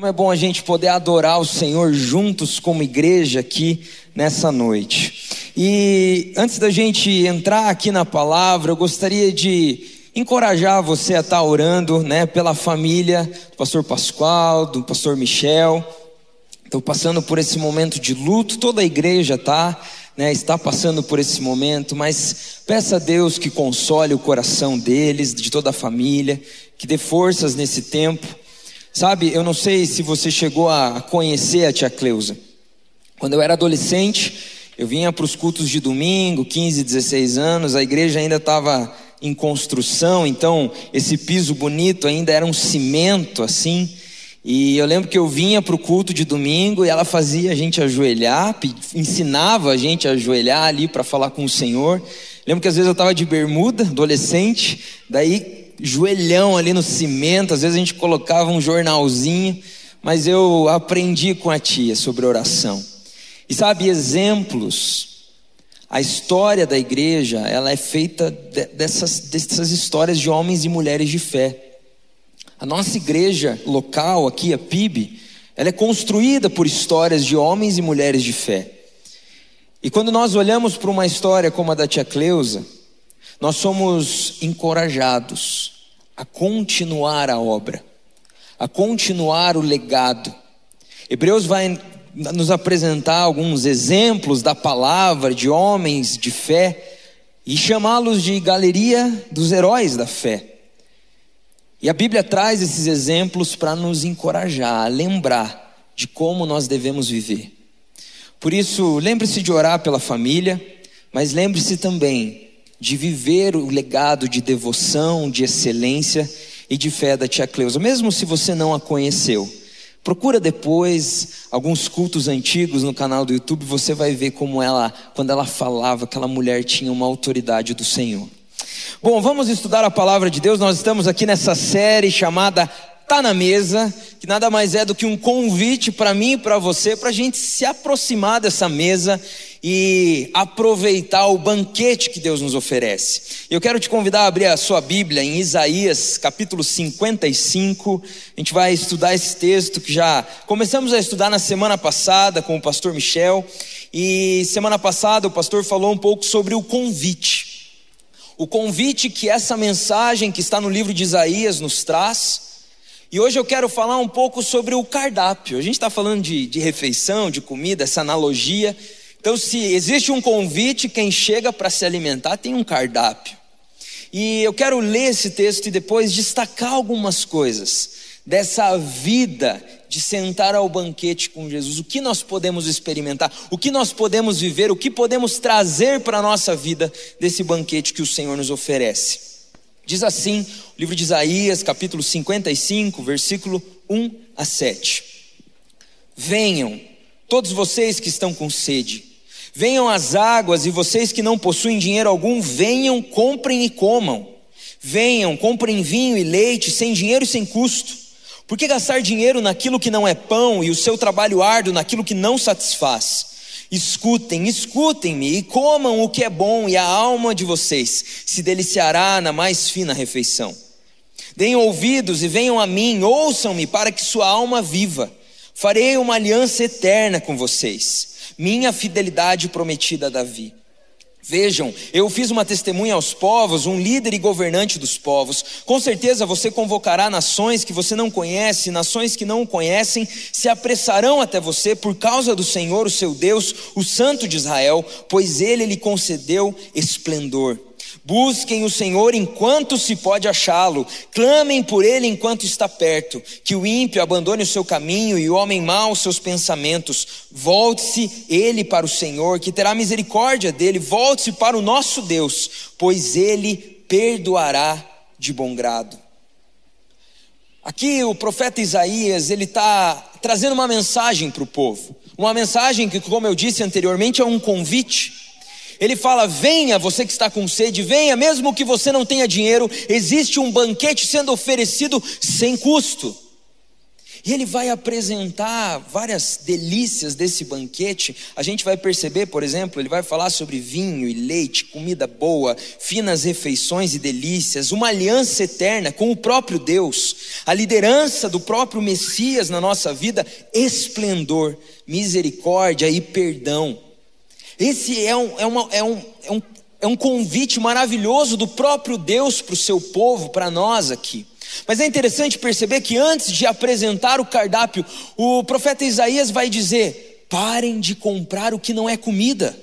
Como é bom a gente poder adorar o Senhor juntos como igreja aqui nessa noite. E antes da gente entrar aqui na palavra, eu gostaria de encorajar você a estar orando, né, pela família do pastor Pascoal, do pastor Michel. Estou passando por esse momento de luto, toda a igreja tá, né, está passando por esse momento, mas peça a Deus que console o coração deles, de toda a família, que dê forças nesse tempo. Sabe, eu não sei se você chegou a conhecer a tia Cleusa. Quando eu era adolescente, eu vinha para os cultos de domingo, 15, 16 anos, a igreja ainda estava em construção, então esse piso bonito ainda era um cimento assim. E eu lembro que eu vinha para o culto de domingo e ela fazia a gente ajoelhar, ensinava a gente a ajoelhar ali para falar com o Senhor. Lembro que às vezes eu estava de bermuda, adolescente, daí joelhão ali no cimento, às vezes a gente colocava um jornalzinho, mas eu aprendi com a tia sobre oração. E sabe, exemplos, a história da igreja, ela é feita dessas, dessas histórias de homens e mulheres de fé. A nossa igreja local aqui, a PIB, ela é construída por histórias de homens e mulheres de fé. E quando nós olhamos para uma história como a da tia Cleusa, nós somos encorajados a continuar a obra, a continuar o legado. Hebreus vai nos apresentar alguns exemplos da palavra de homens de fé e chamá-los de galeria dos heróis da fé. E a Bíblia traz esses exemplos para nos encorajar, a lembrar de como nós devemos viver. Por isso, lembre-se de orar pela família, mas lembre-se também de viver o legado de devoção, de excelência e de fé da tia Cleusa, mesmo se você não a conheceu. Procura depois alguns cultos antigos no canal do YouTube, você vai ver como ela, quando ela falava, aquela mulher tinha uma autoridade do Senhor. Bom, vamos estudar a palavra de Deus. Nós estamos aqui nessa série chamada Tá na Mesa, que nada mais é do que um convite para mim e para você, para a gente se aproximar dessa mesa e aproveitar o banquete que Deus nos oferece. Eu quero te convidar a abrir a sua Bíblia em Isaías, capítulo 55. A gente vai estudar esse texto que já começamos a estudar na semana passada com o pastor Michel. E semana passada o pastor falou um pouco sobre o convite. O convite que essa mensagem que está no livro de Isaías nos traz. E hoje eu quero falar um pouco sobre o cardápio. A gente está falando de, de refeição, de comida, essa analogia. Então, se existe um convite, quem chega para se alimentar tem um cardápio. E eu quero ler esse texto e depois destacar algumas coisas dessa vida de sentar ao banquete com Jesus. O que nós podemos experimentar, o que nós podemos viver, o que podemos trazer para a nossa vida desse banquete que o Senhor nos oferece. Diz assim, o livro de Isaías, capítulo 55, versículo 1 a 7. Venham, todos vocês que estão com sede, Venham as águas e vocês que não possuem dinheiro algum, venham, comprem e comam. Venham, comprem vinho e leite sem dinheiro e sem custo. Por que gastar dinheiro naquilo que não é pão e o seu trabalho árduo naquilo que não satisfaz? Escutem, escutem-me e comam o que é bom, e a alma de vocês se deliciará na mais fina refeição. Deem ouvidos e venham a mim, ouçam-me para que sua alma viva. Farei uma aliança eterna com vocês minha fidelidade prometida a Davi. Vejam, eu fiz uma testemunha aos povos, um líder e governante dos povos. Com certeza você convocará nações que você não conhece, nações que não o conhecem, se apressarão até você por causa do Senhor, o seu Deus, o Santo de Israel, pois ele lhe concedeu esplendor. Busquem o Senhor enquanto se pode achá-lo, clamem por ele enquanto está perto. Que o ímpio abandone o seu caminho e o homem mau os seus pensamentos. Volte-se ele para o Senhor, que terá misericórdia dele. Volte-se para o nosso Deus, pois ele perdoará de bom grado. Aqui o profeta Isaías ele está trazendo uma mensagem para o povo, uma mensagem que, como eu disse anteriormente, é um convite. Ele fala: venha, você que está com sede, venha, mesmo que você não tenha dinheiro, existe um banquete sendo oferecido sem custo. E ele vai apresentar várias delícias desse banquete. A gente vai perceber, por exemplo, ele vai falar sobre vinho e leite, comida boa, finas refeições e delícias, uma aliança eterna com o próprio Deus, a liderança do próprio Messias na nossa vida, esplendor, misericórdia e perdão. Esse é um, é uma, é um, é um, é um convite maravilhoso do próprio Deus para o seu povo, para nós aqui. Mas é interessante perceber que antes de apresentar o cardápio, o profeta Isaías vai dizer: parem de comprar o que não é comida.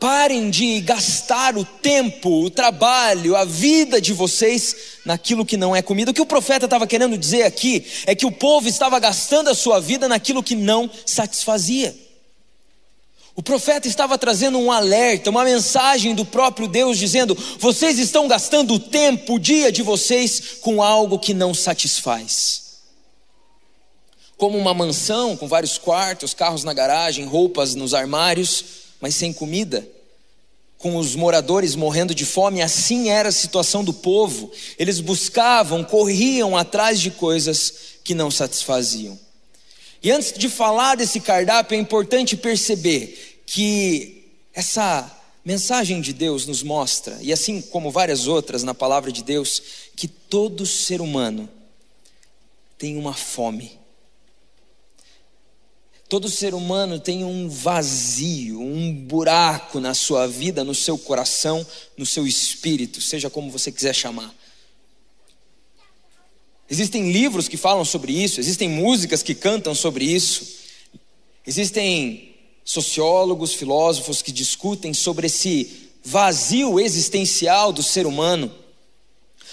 Parem de gastar o tempo, o trabalho, a vida de vocês naquilo que não é comida. O que o profeta estava querendo dizer aqui é que o povo estava gastando a sua vida naquilo que não satisfazia. O profeta estava trazendo um alerta, uma mensagem do próprio Deus, dizendo: vocês estão gastando o tempo, o dia de vocês, com algo que não satisfaz. Como uma mansão com vários quartos, carros na garagem, roupas nos armários, mas sem comida, com os moradores morrendo de fome, assim era a situação do povo. Eles buscavam, corriam atrás de coisas que não satisfaziam. E antes de falar desse cardápio, é importante perceber que essa mensagem de Deus nos mostra, e assim como várias outras na palavra de Deus, que todo ser humano tem uma fome. Todo ser humano tem um vazio, um buraco na sua vida, no seu coração, no seu espírito, seja como você quiser chamar. Existem livros que falam sobre isso, existem músicas que cantam sobre isso, existem sociólogos, filósofos que discutem sobre esse vazio existencial do ser humano.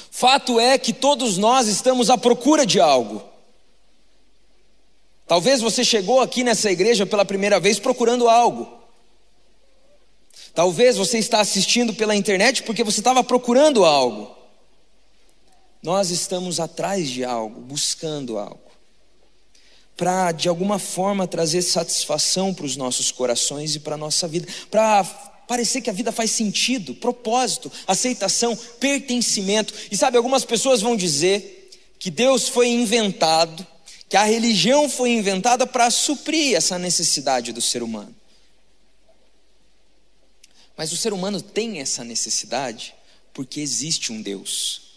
Fato é que todos nós estamos à procura de algo. Talvez você chegou aqui nessa igreja pela primeira vez procurando algo. Talvez você está assistindo pela internet porque você estava procurando algo. Nós estamos atrás de algo, buscando algo, para de alguma forma trazer satisfação para os nossos corações e para a nossa vida, para parecer que a vida faz sentido, propósito, aceitação, pertencimento. E sabe, algumas pessoas vão dizer que Deus foi inventado, que a religião foi inventada para suprir essa necessidade do ser humano. Mas o ser humano tem essa necessidade porque existe um Deus.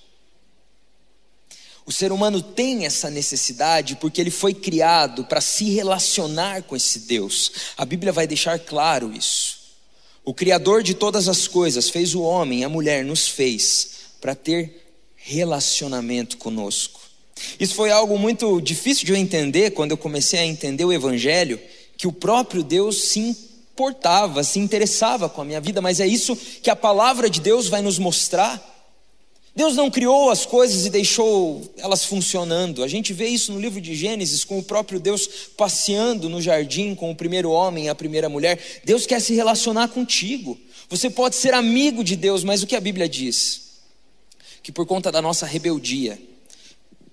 O ser humano tem essa necessidade porque ele foi criado para se relacionar com esse Deus. A Bíblia vai deixar claro isso. O Criador de todas as coisas fez o homem, a mulher, nos fez para ter relacionamento conosco. Isso foi algo muito difícil de eu entender quando eu comecei a entender o Evangelho, que o próprio Deus se importava, se interessava com a minha vida, mas é isso que a palavra de Deus vai nos mostrar Deus não criou as coisas e deixou elas funcionando. A gente vê isso no livro de Gênesis, com o próprio Deus passeando no jardim com o primeiro homem e a primeira mulher. Deus quer se relacionar contigo. Você pode ser amigo de Deus, mas o que a Bíblia diz? Que por conta da nossa rebeldia,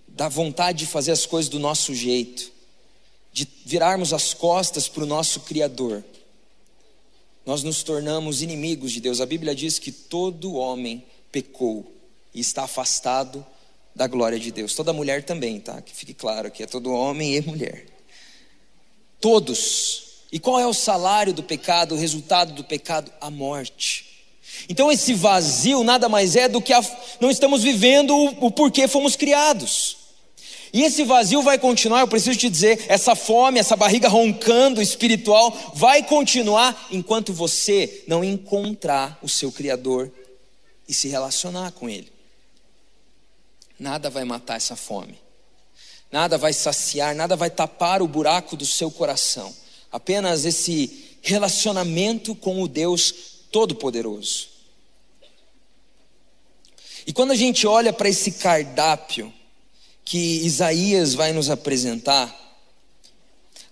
da vontade de fazer as coisas do nosso jeito, de virarmos as costas para o nosso Criador, nós nos tornamos inimigos de Deus. A Bíblia diz que todo homem pecou e está afastado da glória de Deus. Toda mulher também, tá? Que fique claro que é todo homem e mulher. Todos. E qual é o salário do pecado, o resultado do pecado? A morte. Então esse vazio nada mais é do que a, não estamos vivendo o, o porquê fomos criados. E esse vazio vai continuar, eu preciso te dizer, essa fome, essa barriga roncando espiritual vai continuar enquanto você não encontrar o seu Criador e se relacionar com Ele. Nada vai matar essa fome. Nada vai saciar, nada vai tapar o buraco do seu coração. Apenas esse relacionamento com o Deus Todo-Poderoso. E quando a gente olha para esse cardápio que Isaías vai nos apresentar,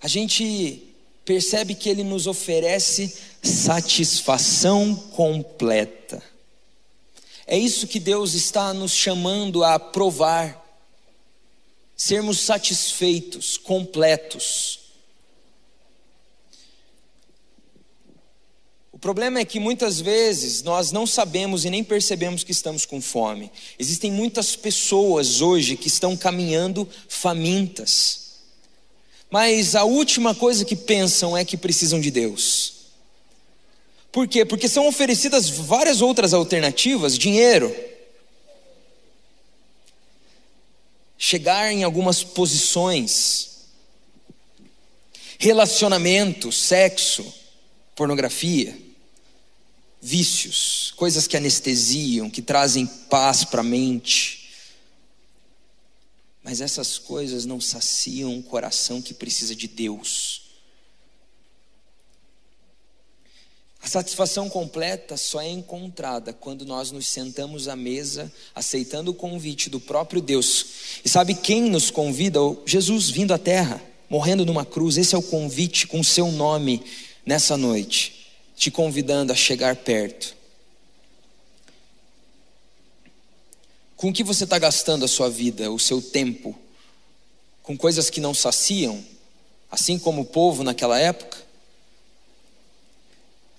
a gente percebe que ele nos oferece satisfação completa. É isso que Deus está nos chamando a provar, sermos satisfeitos, completos. O problema é que muitas vezes nós não sabemos e nem percebemos que estamos com fome. Existem muitas pessoas hoje que estão caminhando famintas. mas a última coisa que pensam é que precisam de Deus. Por quê? Porque são oferecidas várias outras alternativas: dinheiro, chegar em algumas posições, relacionamento, sexo, pornografia, vícios, coisas que anestesiam, que trazem paz para a mente. Mas essas coisas não saciam um coração que precisa de Deus. A satisfação completa só é encontrada quando nós nos sentamos à mesa, aceitando o convite do próprio Deus. E sabe quem nos convida? Jesus vindo à terra, morrendo numa cruz. Esse é o convite com seu nome nessa noite, te convidando a chegar perto. Com o que você está gastando a sua vida, o seu tempo? Com coisas que não saciam, assim como o povo naquela época?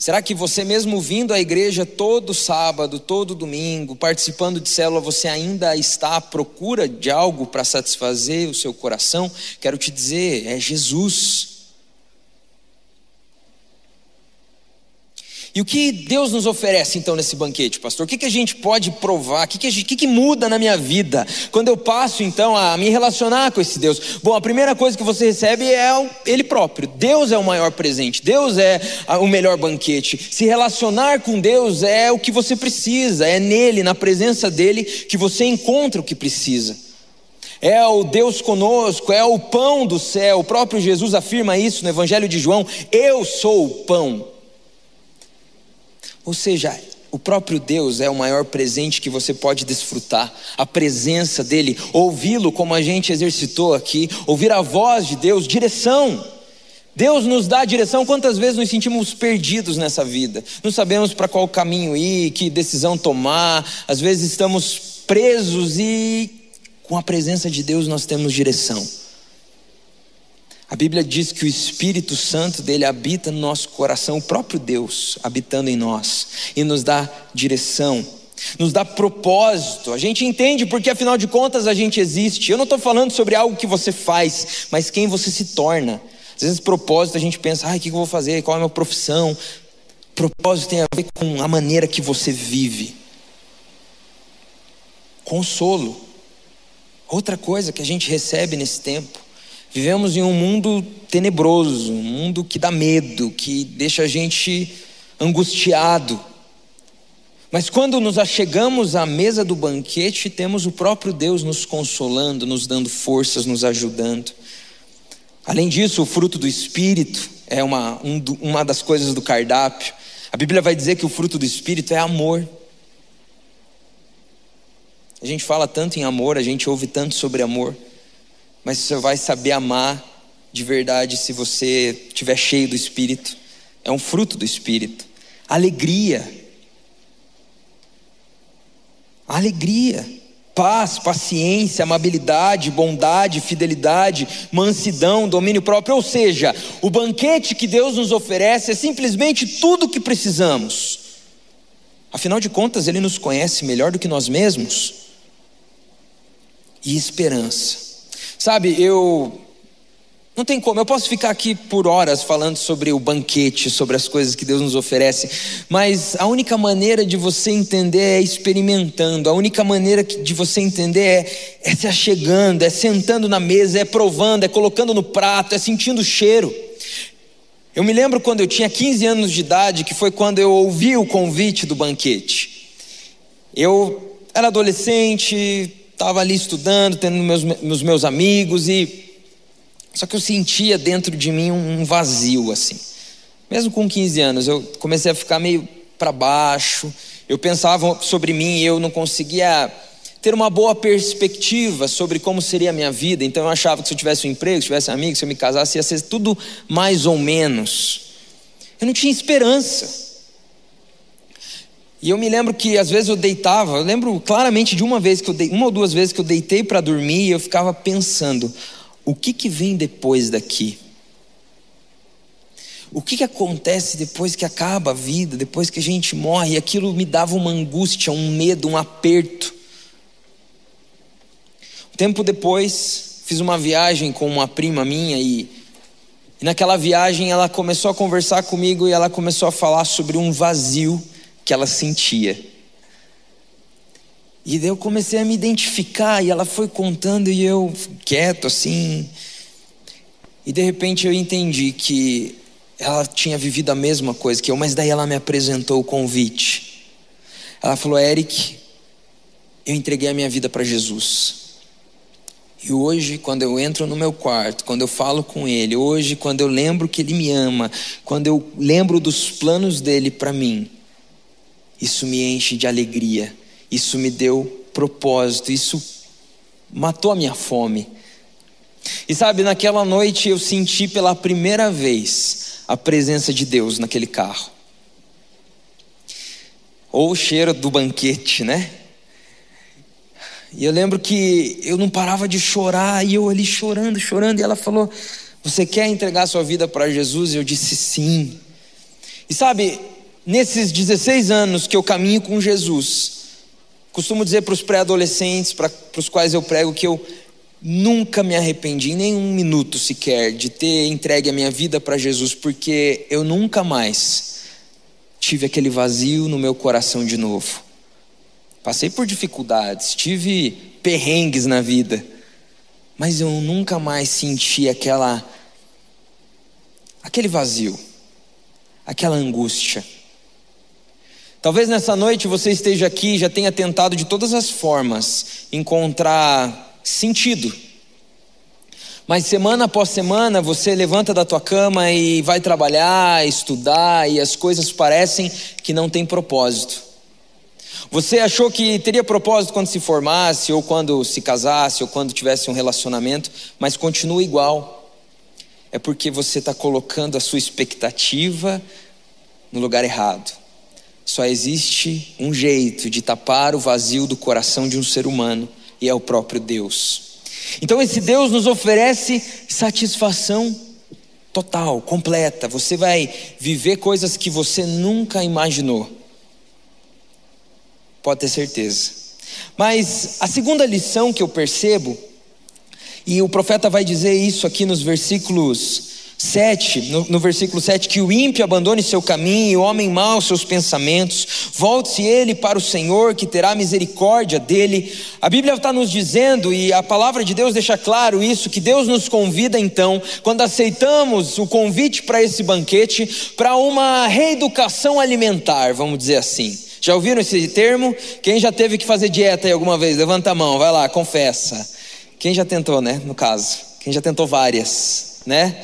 Será que você, mesmo vindo à igreja todo sábado, todo domingo, participando de célula, você ainda está à procura de algo para satisfazer o seu coração? Quero te dizer, é Jesus. E o que Deus nos oferece então nesse banquete, pastor? O que, que a gente pode provar? O que, que, que, que muda na minha vida quando eu passo então a me relacionar com esse Deus? Bom, a primeira coisa que você recebe é Ele próprio. Deus é o maior presente, Deus é o melhor banquete. Se relacionar com Deus é o que você precisa, é nele, na presença dele, que você encontra o que precisa. É o Deus conosco, é o pão do céu. O próprio Jesus afirma isso no Evangelho de João: Eu sou o pão. Ou seja, o próprio Deus é o maior presente que você pode desfrutar, a presença dEle, ouvi-lo como a gente exercitou aqui, ouvir a voz de Deus, direção. Deus nos dá direção. Quantas vezes nos sentimos perdidos nessa vida? Não sabemos para qual caminho ir, que decisão tomar, às vezes estamos presos e com a presença de Deus nós temos direção. A Bíblia diz que o Espírito Santo dele habita no nosso coração, o próprio Deus habitando em nós e nos dá direção, nos dá propósito. A gente entende porque afinal de contas a gente existe. Eu não estou falando sobre algo que você faz, mas quem você se torna. Às vezes propósito a gente pensa, ai, o que eu vou fazer? Qual é a minha profissão? Propósito tem a ver com a maneira que você vive. Consolo. Outra coisa que a gente recebe nesse tempo Vivemos em um mundo tenebroso, um mundo que dá medo, que deixa a gente angustiado. Mas quando nos achegamos à mesa do banquete, temos o próprio Deus nos consolando, nos dando forças, nos ajudando. Além disso, o fruto do Espírito é uma, um, uma das coisas do cardápio. A Bíblia vai dizer que o fruto do Espírito é amor. A gente fala tanto em amor, a gente ouve tanto sobre amor mas você vai saber amar de verdade se você estiver cheio do Espírito. É um fruto do Espírito. Alegria. Alegria. Paz, paciência, amabilidade, bondade, fidelidade, mansidão, domínio próprio. Ou seja, o banquete que Deus nos oferece é simplesmente tudo o que precisamos. Afinal de contas, Ele nos conhece melhor do que nós mesmos. E esperança. Sabe, eu. Não tem como, eu posso ficar aqui por horas falando sobre o banquete, sobre as coisas que Deus nos oferece, mas a única maneira de você entender é experimentando, a única maneira de você entender é, é se achegando, é sentando na mesa, é provando, é colocando no prato, é sentindo o cheiro. Eu me lembro quando eu tinha 15 anos de idade, que foi quando eu ouvi o convite do banquete. Eu era adolescente, estava ali estudando, tendo meus, meus, meus amigos e só que eu sentia dentro de mim um vazio assim. Mesmo com 15 anos, eu comecei a ficar meio para baixo. Eu pensava sobre mim e eu não conseguia ter uma boa perspectiva sobre como seria a minha vida. Então eu achava que se eu tivesse um emprego, se tivesse amigos, se eu me casasse, ia ser tudo mais ou menos. Eu não tinha esperança. E eu me lembro que às vezes eu deitava, eu lembro claramente de uma vez que eu dei, uma ou duas vezes que eu deitei para dormir e eu ficava pensando, o que que vem depois daqui? O que que acontece depois que acaba a vida, depois que a gente morre? E aquilo me dava uma angústia, um medo, um aperto. Um tempo depois, fiz uma viagem com uma prima minha e E naquela viagem ela começou a conversar comigo e ela começou a falar sobre um vazio que ela sentia. E daí eu comecei a me identificar e ela foi contando e eu quieto assim. E de repente eu entendi que ela tinha vivido a mesma coisa que eu, mas daí ela me apresentou o convite. Ela falou: Eric, eu entreguei a minha vida para Jesus. E hoje, quando eu entro no meu quarto, quando eu falo com Ele, hoje, quando eu lembro que Ele me ama, quando eu lembro dos planos dele para mim, isso me enche de alegria, isso me deu propósito, isso matou a minha fome. E sabe, naquela noite eu senti pela primeira vez a presença de Deus naquele carro. Ou o cheiro do banquete, né? E eu lembro que eu não parava de chorar, e eu ali chorando, chorando, e ela falou: Você quer entregar sua vida para Jesus? E eu disse sim. E sabe, nesses 16 anos que eu caminho com Jesus, costumo dizer para os pré-adolescentes, para os quais eu prego, que eu nunca me arrependi, nem um minuto sequer, de ter entregue a minha vida para Jesus, porque eu nunca mais tive aquele vazio no meu coração de novo. Passei por dificuldades, tive perrengues na vida, mas eu nunca mais senti aquela aquele vazio, aquela angústia. Talvez nessa noite você esteja aqui e já tenha tentado de todas as formas encontrar sentido. Mas semana após semana você levanta da tua cama e vai trabalhar, estudar e as coisas parecem que não têm propósito. Você achou que teria propósito quando se formasse, ou quando se casasse, ou quando tivesse um relacionamento, mas continua igual. É porque você está colocando a sua expectativa no lugar errado. Só existe um jeito de tapar o vazio do coração de um ser humano, e é o próprio Deus. Então, esse Deus nos oferece satisfação total, completa. Você vai viver coisas que você nunca imaginou pode ter certeza. Mas a segunda lição que eu percebo, e o profeta vai dizer isso aqui nos versículos 7, no, no, versículo 7, que o ímpio abandone seu caminho, o homem mau seus pensamentos, volte-se ele para o Senhor, que terá misericórdia dele. A Bíblia está nos dizendo, e a palavra de Deus deixa claro isso, que Deus nos convida então, quando aceitamos o convite para esse banquete, para uma reeducação alimentar, vamos dizer assim. Já ouviram esse termo? Quem já teve que fazer dieta aí alguma vez? Levanta a mão, vai lá, confessa. Quem já tentou, né? No caso, quem já tentou várias, né?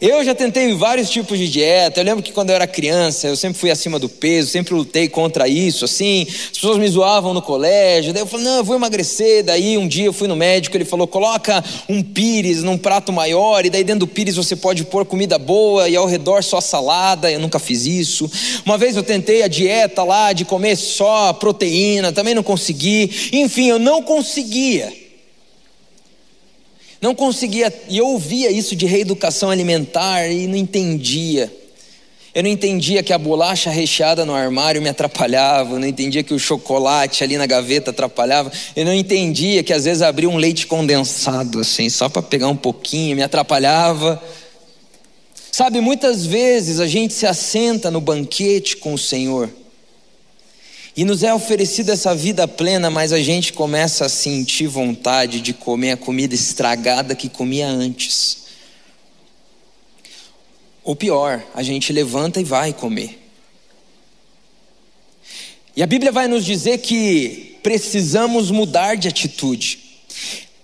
Eu já tentei vários tipos de dieta. Eu lembro que quando eu era criança, eu sempre fui acima do peso, sempre lutei contra isso, assim. As pessoas me zoavam no colégio. Daí eu falei, não, eu vou emagrecer. Daí um dia eu fui no médico, ele falou, coloca um pires num prato maior, e daí dentro do pires você pode pôr comida boa e ao redor só salada. Eu nunca fiz isso. Uma vez eu tentei a dieta lá de comer só proteína, também não consegui. Enfim, eu não conseguia. Não conseguia, e eu ouvia isso de reeducação alimentar e não entendia. Eu não entendia que a bolacha recheada no armário me atrapalhava, eu não entendia que o chocolate ali na gaveta atrapalhava, eu não entendia que às vezes abria um leite condensado assim, só para pegar um pouquinho, me atrapalhava. Sabe, muitas vezes a gente se assenta no banquete com o Senhor e nos é oferecida essa vida plena, mas a gente começa a sentir vontade de comer a comida estragada que comia antes. Ou pior, a gente levanta e vai comer. E a Bíblia vai nos dizer que precisamos mudar de atitude.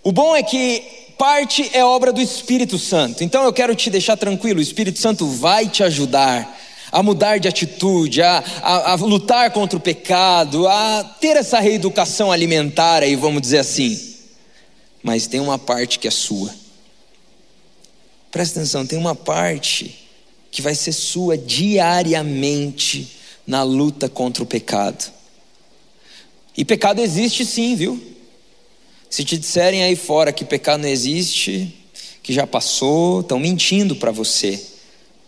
O bom é que parte é obra do Espírito Santo. Então eu quero te deixar tranquilo, o Espírito Santo vai te ajudar a mudar de atitude, a, a, a lutar contra o pecado, a ter essa reeducação alimentar aí, vamos dizer assim. Mas tem uma parte que é sua. Presta atenção, tem uma parte que vai ser sua diariamente na luta contra o pecado. E pecado existe sim, viu? Se te disserem aí fora que pecado não existe, que já passou, estão mentindo para você.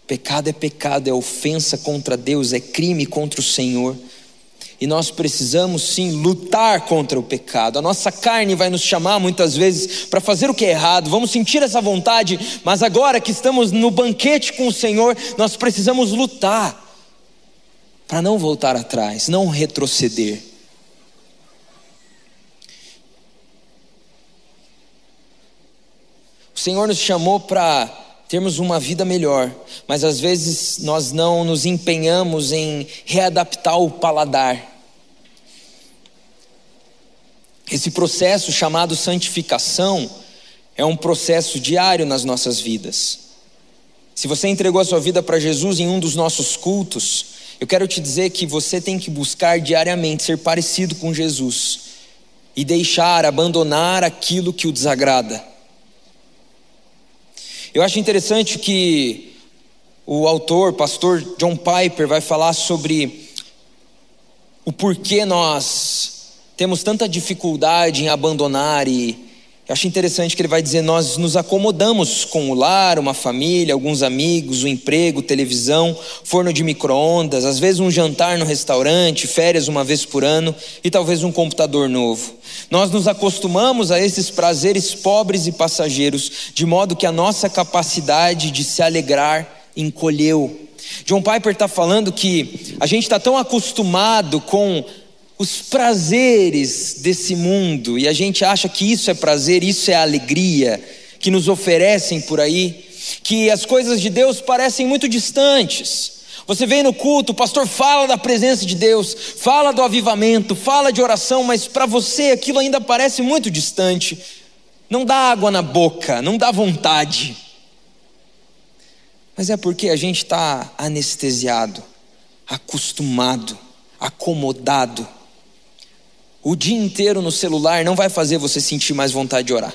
Pecado é pecado, é ofensa contra Deus, é crime contra o Senhor. E nós precisamos sim lutar contra o pecado. A nossa carne vai nos chamar muitas vezes para fazer o que é errado, vamos sentir essa vontade, mas agora que estamos no banquete com o Senhor, nós precisamos lutar para não voltar atrás, não retroceder. O Senhor nos chamou para termos uma vida melhor, mas às vezes nós não nos empenhamos em readaptar o paladar. Esse processo chamado santificação é um processo diário nas nossas vidas. Se você entregou a sua vida para Jesus em um dos nossos cultos, eu quero te dizer que você tem que buscar diariamente ser parecido com Jesus e deixar, abandonar aquilo que o desagrada. Eu acho interessante que o autor, pastor John Piper, vai falar sobre o porquê nós temos tanta dificuldade em abandonar e eu acho interessante que ele vai dizer: nós nos acomodamos com o lar, uma família, alguns amigos, o emprego, televisão, forno de micro-ondas, às vezes um jantar no restaurante, férias uma vez por ano e talvez um computador novo. Nós nos acostumamos a esses prazeres pobres e passageiros, de modo que a nossa capacidade de se alegrar encolheu. John Piper está falando que a gente está tão acostumado com os prazeres desse mundo e a gente acha que isso é prazer, isso é alegria que nos oferecem por aí, que as coisas de Deus parecem muito distantes. Você vem no culto, o pastor fala da presença de Deus, fala do avivamento, fala de oração, mas para você aquilo ainda parece muito distante. Não dá água na boca, não dá vontade. Mas é porque a gente está anestesiado, acostumado, acomodado o dia inteiro no celular não vai fazer você sentir mais vontade de orar.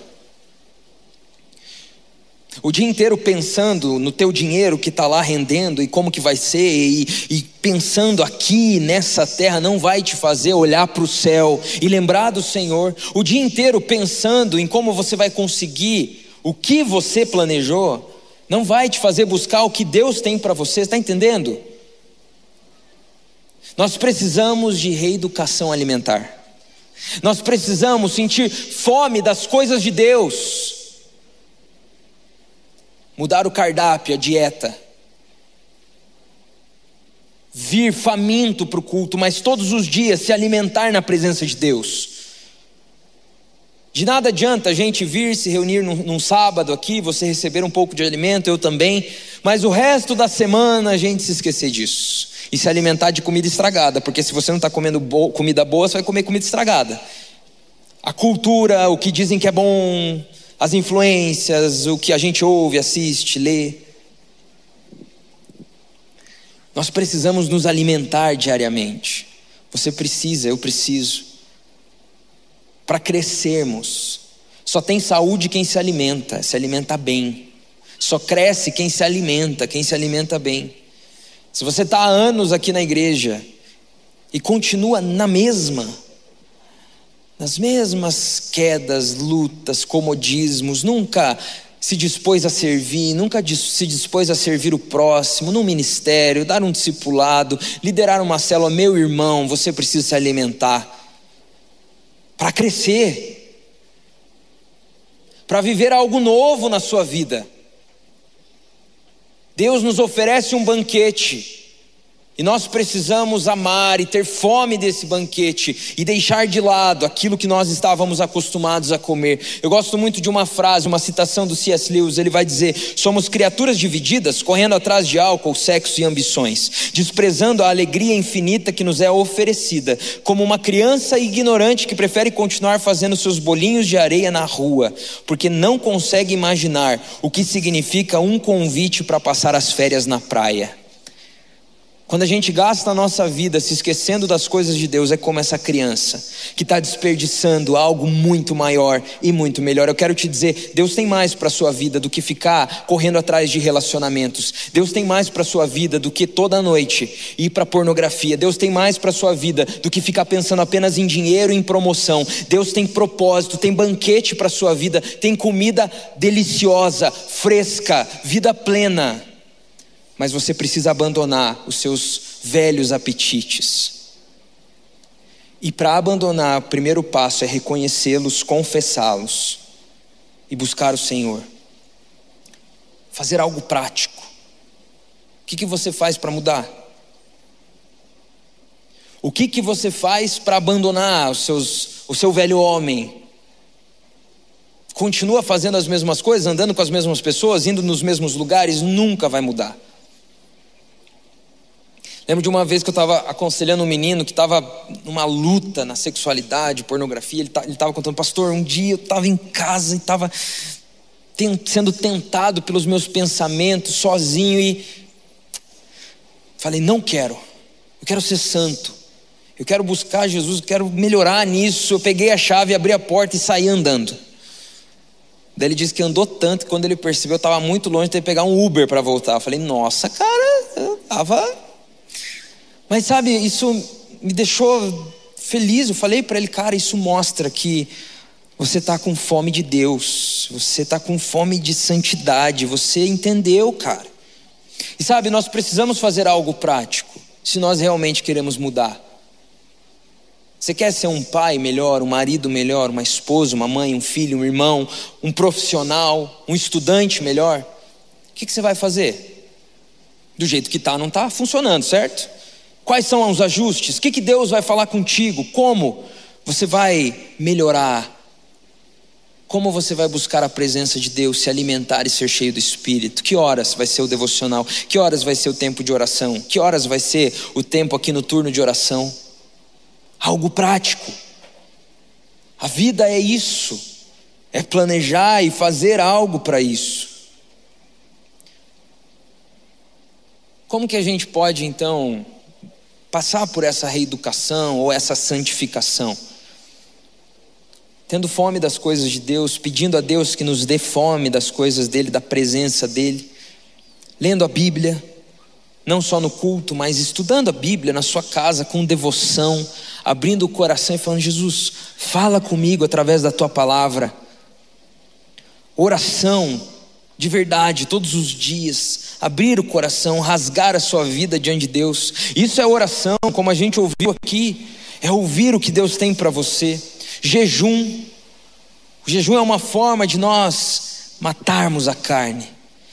O dia inteiro pensando no teu dinheiro que está lá rendendo e como que vai ser, e, e pensando aqui nessa terra não vai te fazer olhar para o céu e lembrar do Senhor. O dia inteiro pensando em como você vai conseguir o que você planejou, não vai te fazer buscar o que Deus tem para você, está entendendo? Nós precisamos de reeducação alimentar. Nós precisamos sentir fome das coisas de Deus. Mudar o cardápio, a dieta. Vir faminto para o culto, mas todos os dias se alimentar na presença de Deus. De nada adianta a gente vir se reunir num, num, sábado aqui, você receber um pouco de alimento, eu também, mas o resto da semana a gente se esquecer disso e se alimentar de comida estragada, porque se você não está comendo bo comida boa, você vai comer comida estragada. A cultura, o que dizem que é bom, as influências, o que a gente ouve, assiste, lê. Nós precisamos nos alimentar diariamente. Você precisa, eu preciso para crescermos. Só tem saúde quem se alimenta, se alimenta bem. Só cresce quem se alimenta, quem se alimenta bem. Se você está há anos aqui na igreja e continua na mesma, nas mesmas quedas, lutas, comodismos, nunca se dispôs a servir, nunca se dispôs a servir o próximo, no ministério, dar um discipulado, liderar uma célula, meu irmão, você precisa se alimentar para crescer, para viver algo novo na sua vida. Deus nos oferece um banquete e nós precisamos amar e ter fome desse banquete e deixar de lado aquilo que nós estávamos acostumados a comer. Eu gosto muito de uma frase, uma citação do C.S. Lewis. Ele vai dizer: Somos criaturas divididas, correndo atrás de álcool, sexo e ambições, desprezando a alegria infinita que nos é oferecida, como uma criança ignorante que prefere continuar fazendo seus bolinhos de areia na rua, porque não consegue imaginar o que significa um convite para passar as férias na praia. Quando a gente gasta a nossa vida se esquecendo das coisas de Deus, é como essa criança que está desperdiçando algo muito maior e muito melhor. Eu quero te dizer, Deus tem mais para a sua vida do que ficar correndo atrás de relacionamentos. Deus tem mais para a sua vida do que toda noite ir para pornografia. Deus tem mais para a sua vida do que ficar pensando apenas em dinheiro e em promoção. Deus tem propósito, tem banquete para a sua vida, tem comida deliciosa, fresca, vida plena mas você precisa abandonar os seus velhos apetites. E para abandonar, o primeiro passo é reconhecê-los, confessá-los e buscar o Senhor. Fazer algo prático. O que, que você faz para mudar? O que, que você faz para abandonar os seus, o seu velho homem? Continua fazendo as mesmas coisas, andando com as mesmas pessoas, indo nos mesmos lugares? Nunca vai mudar. Lembro de uma vez que eu estava aconselhando um menino que estava numa luta na sexualidade, pornografia. Ele estava contando, pastor, um dia eu estava em casa e estava sendo tentado pelos meus pensamentos, sozinho, e falei: não quero, eu quero ser santo, eu quero buscar Jesus, eu quero melhorar nisso. Eu peguei a chave, abri a porta e saí andando. Daí ele disse que andou tanto que quando ele percebeu, eu estava muito longe ter que pegar um Uber para voltar. Eu falei: nossa, cara, eu estava mas sabe, isso me deixou feliz. Eu falei para ele, cara, isso mostra que você está com fome de Deus, você está com fome de santidade, você entendeu, cara. E sabe, nós precisamos fazer algo prático, se nós realmente queremos mudar. Você quer ser um pai melhor, um marido melhor, uma esposa, uma mãe, um filho, um irmão, um profissional, um estudante melhor? O que, que você vai fazer? Do jeito que está, não está funcionando, certo? Quais são os ajustes? O que, que Deus vai falar contigo? Como você vai melhorar? Como você vai buscar a presença de Deus, se alimentar e ser cheio do Espírito? Que horas vai ser o devocional? Que horas vai ser o tempo de oração? Que horas vai ser o tempo aqui no turno de oração? Algo prático. A vida é isso, é planejar e fazer algo para isso. Como que a gente pode então passar por essa reeducação ou essa santificação. Tendo fome das coisas de Deus, pedindo a Deus que nos dê fome das coisas dele, da presença dele, lendo a Bíblia, não só no culto, mas estudando a Bíblia na sua casa com devoção, abrindo o coração e falando: Jesus, fala comigo através da tua palavra. Oração de verdade, todos os dias, abrir o coração, rasgar a sua vida diante de Deus. Isso é oração, como a gente ouviu aqui, é ouvir o que Deus tem para você. Jejum. O jejum é uma forma de nós matarmos a carne,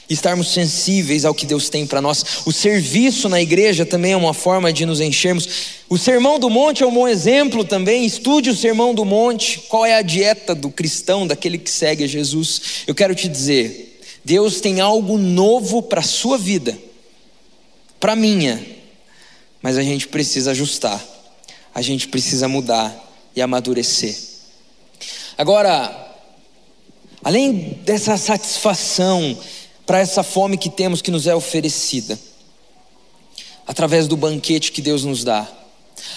estarmos sensíveis ao que Deus tem para nós. O serviço na igreja também é uma forma de nos enchermos. O sermão do monte é um bom exemplo também. Estude o sermão do monte. Qual é a dieta do cristão, daquele que segue a Jesus? Eu quero te dizer, Deus tem algo novo para a sua vida, para a minha, mas a gente precisa ajustar, a gente precisa mudar e amadurecer. Agora, além dessa satisfação para essa fome que temos que nos é oferecida, através do banquete que Deus nos dá,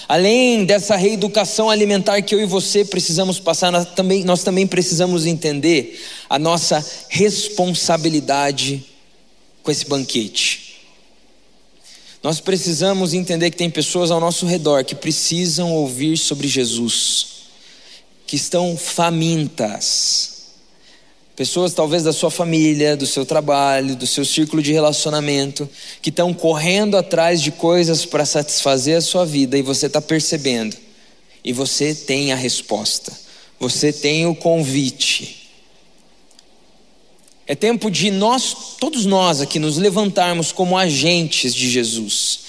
Além dessa reeducação alimentar que eu e você precisamos passar, nós também, nós também precisamos entender a nossa responsabilidade com esse banquete. Nós precisamos entender que tem pessoas ao nosso redor que precisam ouvir sobre Jesus, que estão famintas Pessoas talvez da sua família, do seu trabalho, do seu círculo de relacionamento, que estão correndo atrás de coisas para satisfazer a sua vida e você está percebendo. E você tem a resposta, você tem o convite. É tempo de nós, todos nós aqui, nos levantarmos como agentes de Jesus,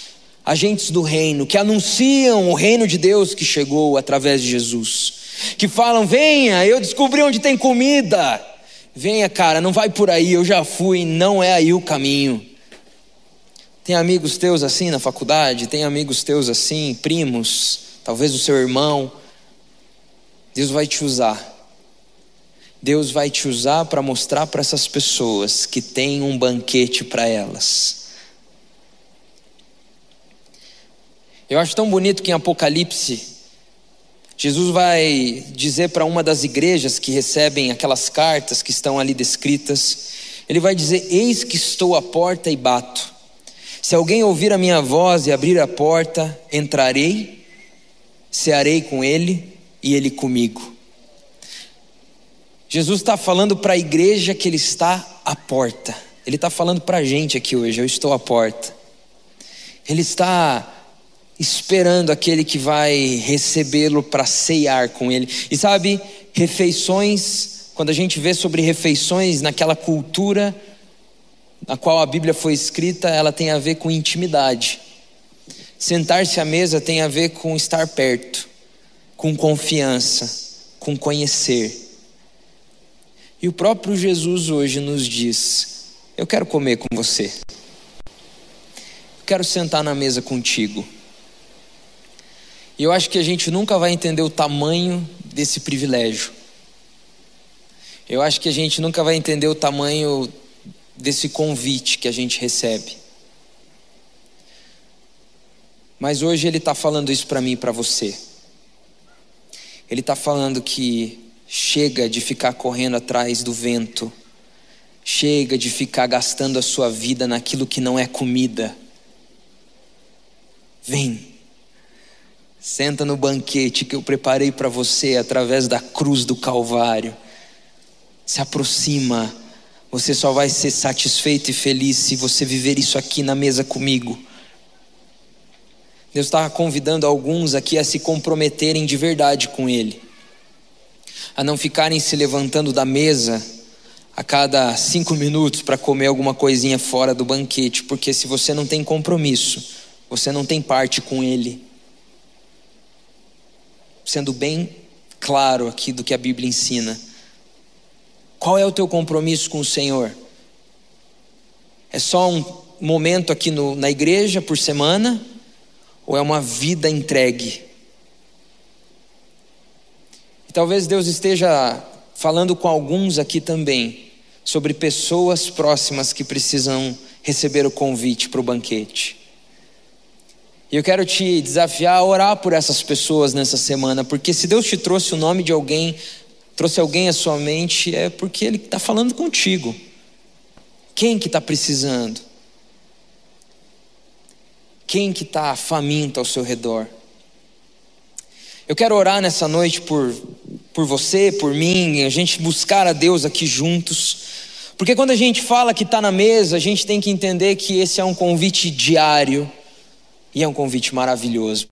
agentes do reino, que anunciam o reino de Deus que chegou através de Jesus, que falam: venha, eu descobri onde tem comida. Venha, cara, não vai por aí, eu já fui, não é aí o caminho. Tem amigos teus assim na faculdade? Tem amigos teus assim, primos, talvez o seu irmão. Deus vai te usar. Deus vai te usar para mostrar para essas pessoas que tem um banquete para elas. Eu acho tão bonito que em Apocalipse Jesus vai dizer para uma das igrejas que recebem aquelas cartas que estão ali descritas, ele vai dizer: Eis que estou à porta e bato. Se alguém ouvir a minha voz e abrir a porta, entrarei, cearei com ele e ele comigo. Jesus está falando para a igreja que ele está à porta. Ele está falando para a gente aqui hoje: Eu estou à porta. Ele está esperando aquele que vai recebê-lo para ceiar com ele. E sabe, refeições, quando a gente vê sobre refeições naquela cultura na qual a Bíblia foi escrita, ela tem a ver com intimidade. Sentar-se à mesa tem a ver com estar perto, com confiança, com conhecer. E o próprio Jesus hoje nos diz: Eu quero comer com você. Eu quero sentar na mesa contigo. E eu acho que a gente nunca vai entender o tamanho desse privilégio. Eu acho que a gente nunca vai entender o tamanho desse convite que a gente recebe. Mas hoje ele está falando isso para mim e para você. Ele está falando que chega de ficar correndo atrás do vento, chega de ficar gastando a sua vida naquilo que não é comida. Vem, senta no banquete que eu preparei para você através da cruz do Calvário. Se aproxima você só vai ser satisfeito e feliz se você viver isso aqui na mesa comigo. Deus está convidando alguns aqui a se comprometerem de verdade com Ele, a não ficarem se levantando da mesa a cada cinco minutos para comer alguma coisinha fora do banquete, porque se você não tem compromisso, você não tem parte com Ele. Sendo bem claro aqui do que a Bíblia ensina. Qual é o teu compromisso com o Senhor? É só um momento aqui no, na igreja por semana? Ou é uma vida entregue? E talvez Deus esteja falando com alguns aqui também sobre pessoas próximas que precisam receber o convite para o banquete. E eu quero te desafiar a orar por essas pessoas nessa semana, porque se Deus te trouxe o nome de alguém trouxe alguém à sua mente, é porque Ele está falando contigo. Quem que está precisando? Quem que está faminto ao seu redor? Eu quero orar nessa noite por, por você, por mim, a gente buscar a Deus aqui juntos. Porque quando a gente fala que está na mesa, a gente tem que entender que esse é um convite diário e é um convite maravilhoso.